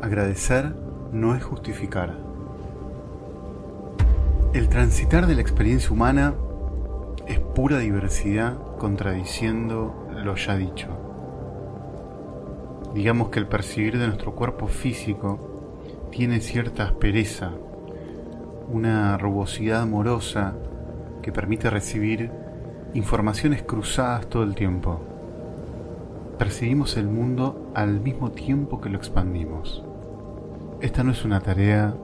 Agradecer no es justificar. El transitar de la experiencia humana es pura diversidad contradiciendo lo ya dicho. Digamos que el percibir de nuestro cuerpo físico tiene cierta aspereza, una rugosidad amorosa que permite recibir informaciones cruzadas todo el tiempo. Percibimos el mundo al mismo tiempo que lo expandimos. Esta no es una tarea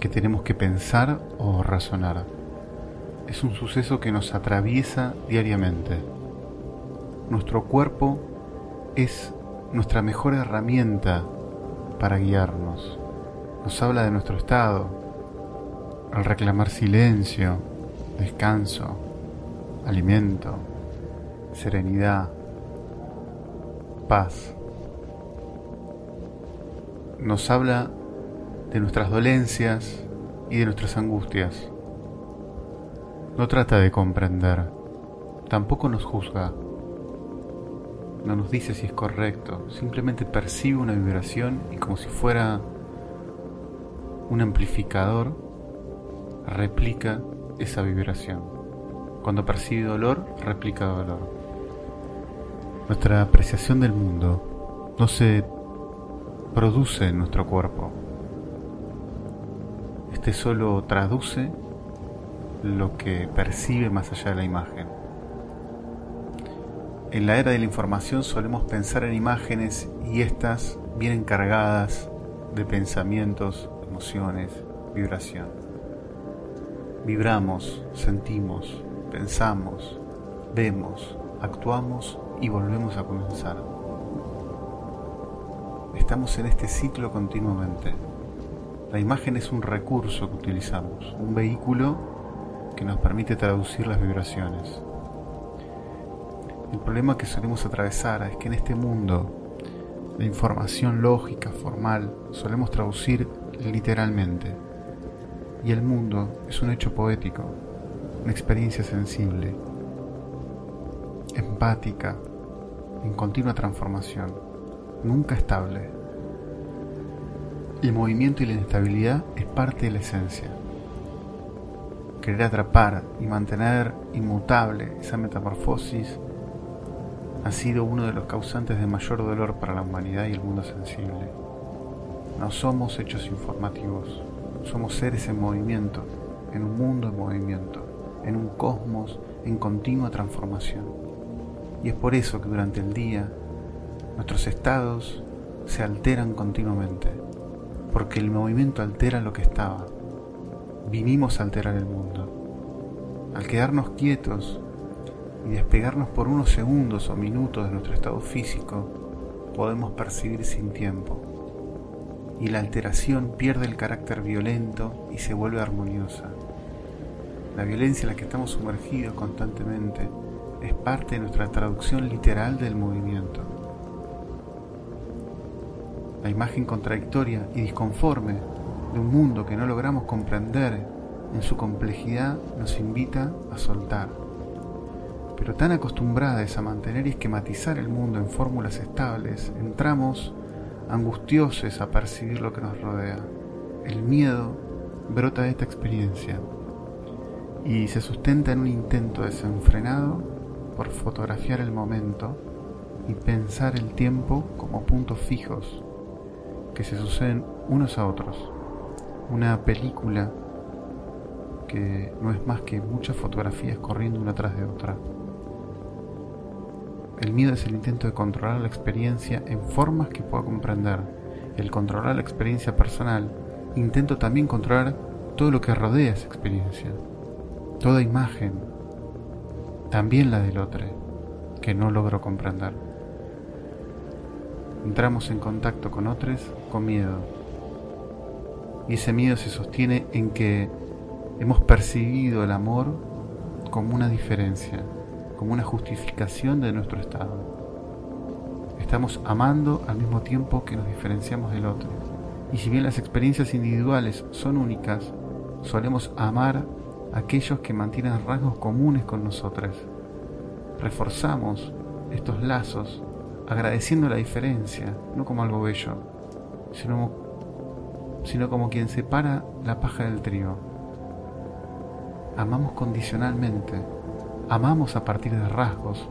que tenemos que pensar o razonar. Es un suceso que nos atraviesa diariamente. Nuestro cuerpo es nuestra mejor herramienta para guiarnos. Nos habla de nuestro estado, al reclamar silencio, descanso, alimento, serenidad, paz. Nos habla de nuestras dolencias y de nuestras angustias. No trata de comprender, tampoco nos juzga, no nos dice si es correcto, simplemente percibe una vibración y como si fuera un amplificador, replica esa vibración. Cuando percibe dolor, replica dolor. Nuestra apreciación del mundo no se produce nuestro cuerpo, este solo traduce lo que percibe más allá de la imagen. En la era de la información solemos pensar en imágenes y estas vienen cargadas de pensamientos, emociones, vibración. Vibramos, sentimos, pensamos, vemos, actuamos y volvemos a comenzar. Estamos en este ciclo continuamente. La imagen es un recurso que utilizamos, un vehículo que nos permite traducir las vibraciones. El problema que solemos atravesar es que en este mundo la información lógica, formal, solemos traducir literalmente. Y el mundo es un hecho poético, una experiencia sensible, empática, en continua transformación, nunca estable. El movimiento y la inestabilidad es parte de la esencia. Querer atrapar y mantener inmutable esa metamorfosis ha sido uno de los causantes de mayor dolor para la humanidad y el mundo sensible. No somos hechos informativos, somos seres en movimiento, en un mundo en movimiento, en un cosmos en continua transformación. Y es por eso que durante el día nuestros estados se alteran continuamente porque el movimiento altera lo que estaba. Vinimos a alterar el mundo. Al quedarnos quietos y despegarnos por unos segundos o minutos de nuestro estado físico, podemos percibir sin tiempo. Y la alteración pierde el carácter violento y se vuelve armoniosa. La violencia en la que estamos sumergidos constantemente es parte de nuestra traducción literal del movimiento. La imagen contradictoria y disconforme de un mundo que no logramos comprender en su complejidad nos invita a soltar. Pero tan acostumbradas a mantener y esquematizar el mundo en fórmulas estables, entramos angustiosos a percibir lo que nos rodea. El miedo brota de esta experiencia y se sustenta en un intento desenfrenado por fotografiar el momento y pensar el tiempo como puntos fijos que se suceden unos a otros. Una película que no es más que muchas fotografías corriendo una tras de otra. El miedo es el intento de controlar la experiencia en formas que pueda comprender. El controlar la experiencia personal, intento también controlar todo lo que rodea esa experiencia. Toda imagen, también la del otro, que no logro comprender entramos en contacto con otros con miedo. Y ese miedo se sostiene en que hemos percibido el amor como una diferencia, como una justificación de nuestro estado. Estamos amando al mismo tiempo que nos diferenciamos del otro. Y si bien las experiencias individuales son únicas, solemos amar aquellos que mantienen rasgos comunes con nosotros. Reforzamos estos lazos agradeciendo la diferencia, no como algo bello. sino, como quien separa la paja del trigo. Amamos condicionalmente, amamos a partir de rasgos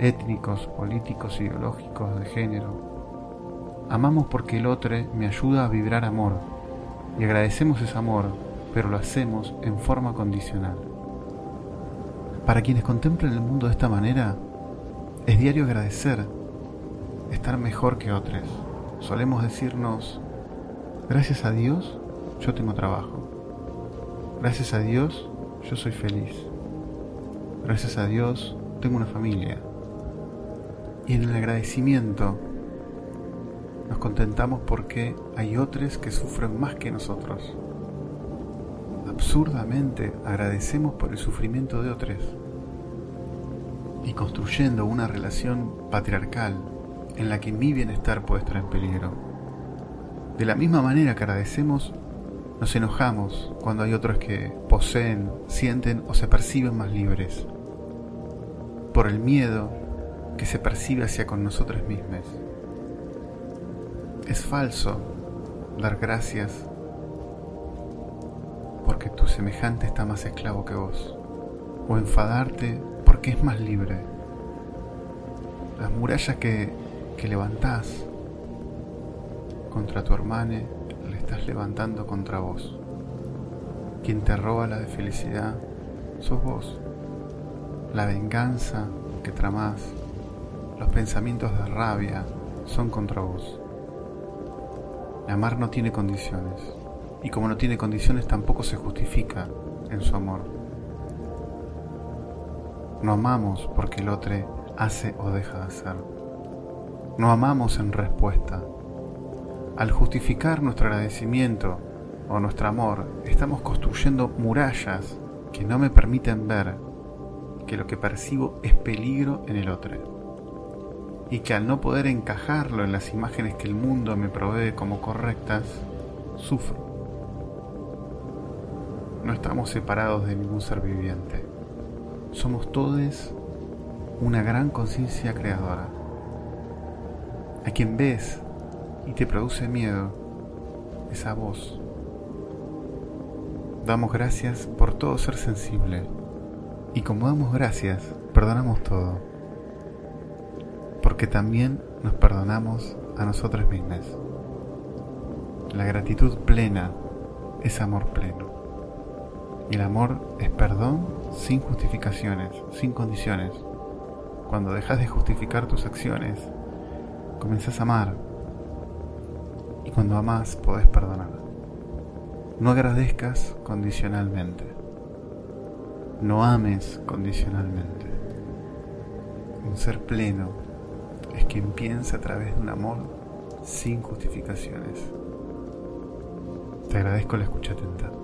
étnicos, políticos, ideológicos, de género. Amamos porque el otro me ayuda a vibrar amor y agradecemos ese amor, pero lo hacemos en forma condicional. Para quienes contemplan el mundo de esta manera, es diario agradecer estar mejor que otros. Solemos decirnos, gracias a Dios yo tengo trabajo. Gracias a Dios yo soy feliz. Gracias a Dios tengo una familia. Y en el agradecimiento nos contentamos porque hay otros que sufren más que nosotros. Absurdamente agradecemos por el sufrimiento de otros y construyendo una relación patriarcal en la que mi bienestar puede estar en peligro. De la misma manera que agradecemos, nos enojamos cuando hay otros que poseen, sienten o se perciben más libres, por el miedo que se percibe hacia con nosotros mismos. Es falso dar gracias porque tu semejante está más esclavo que vos, o enfadarte porque es más libre. Las murallas que, que levantás contra tu hermana, le estás levantando contra vos. Quien te roba la de felicidad sos vos. La venganza que tramás, los pensamientos de rabia son contra vos. Amar no tiene condiciones, y como no tiene condiciones tampoco se justifica en su amor. No amamos porque el otro hace o deja de hacer. No amamos en respuesta. Al justificar nuestro agradecimiento o nuestro amor, estamos construyendo murallas que no me permiten ver que lo que percibo es peligro en el otro. Y que al no poder encajarlo en las imágenes que el mundo me provee como correctas, sufro. No estamos separados de ningún ser viviente somos todos una gran conciencia creadora. A quien ves y te produce miedo es a vos. Damos gracias por todo ser sensible y como damos gracias, perdonamos todo. Porque también nos perdonamos a nosotros mismos. La gratitud plena es amor pleno. Y el amor es perdón sin justificaciones, sin condiciones. Cuando dejas de justificar tus acciones, comienzas a amar. Y cuando amas, podés perdonar. No agradezcas condicionalmente. No ames condicionalmente. Un ser pleno es quien piensa a través de un amor sin justificaciones. Te agradezco la escucha atenta.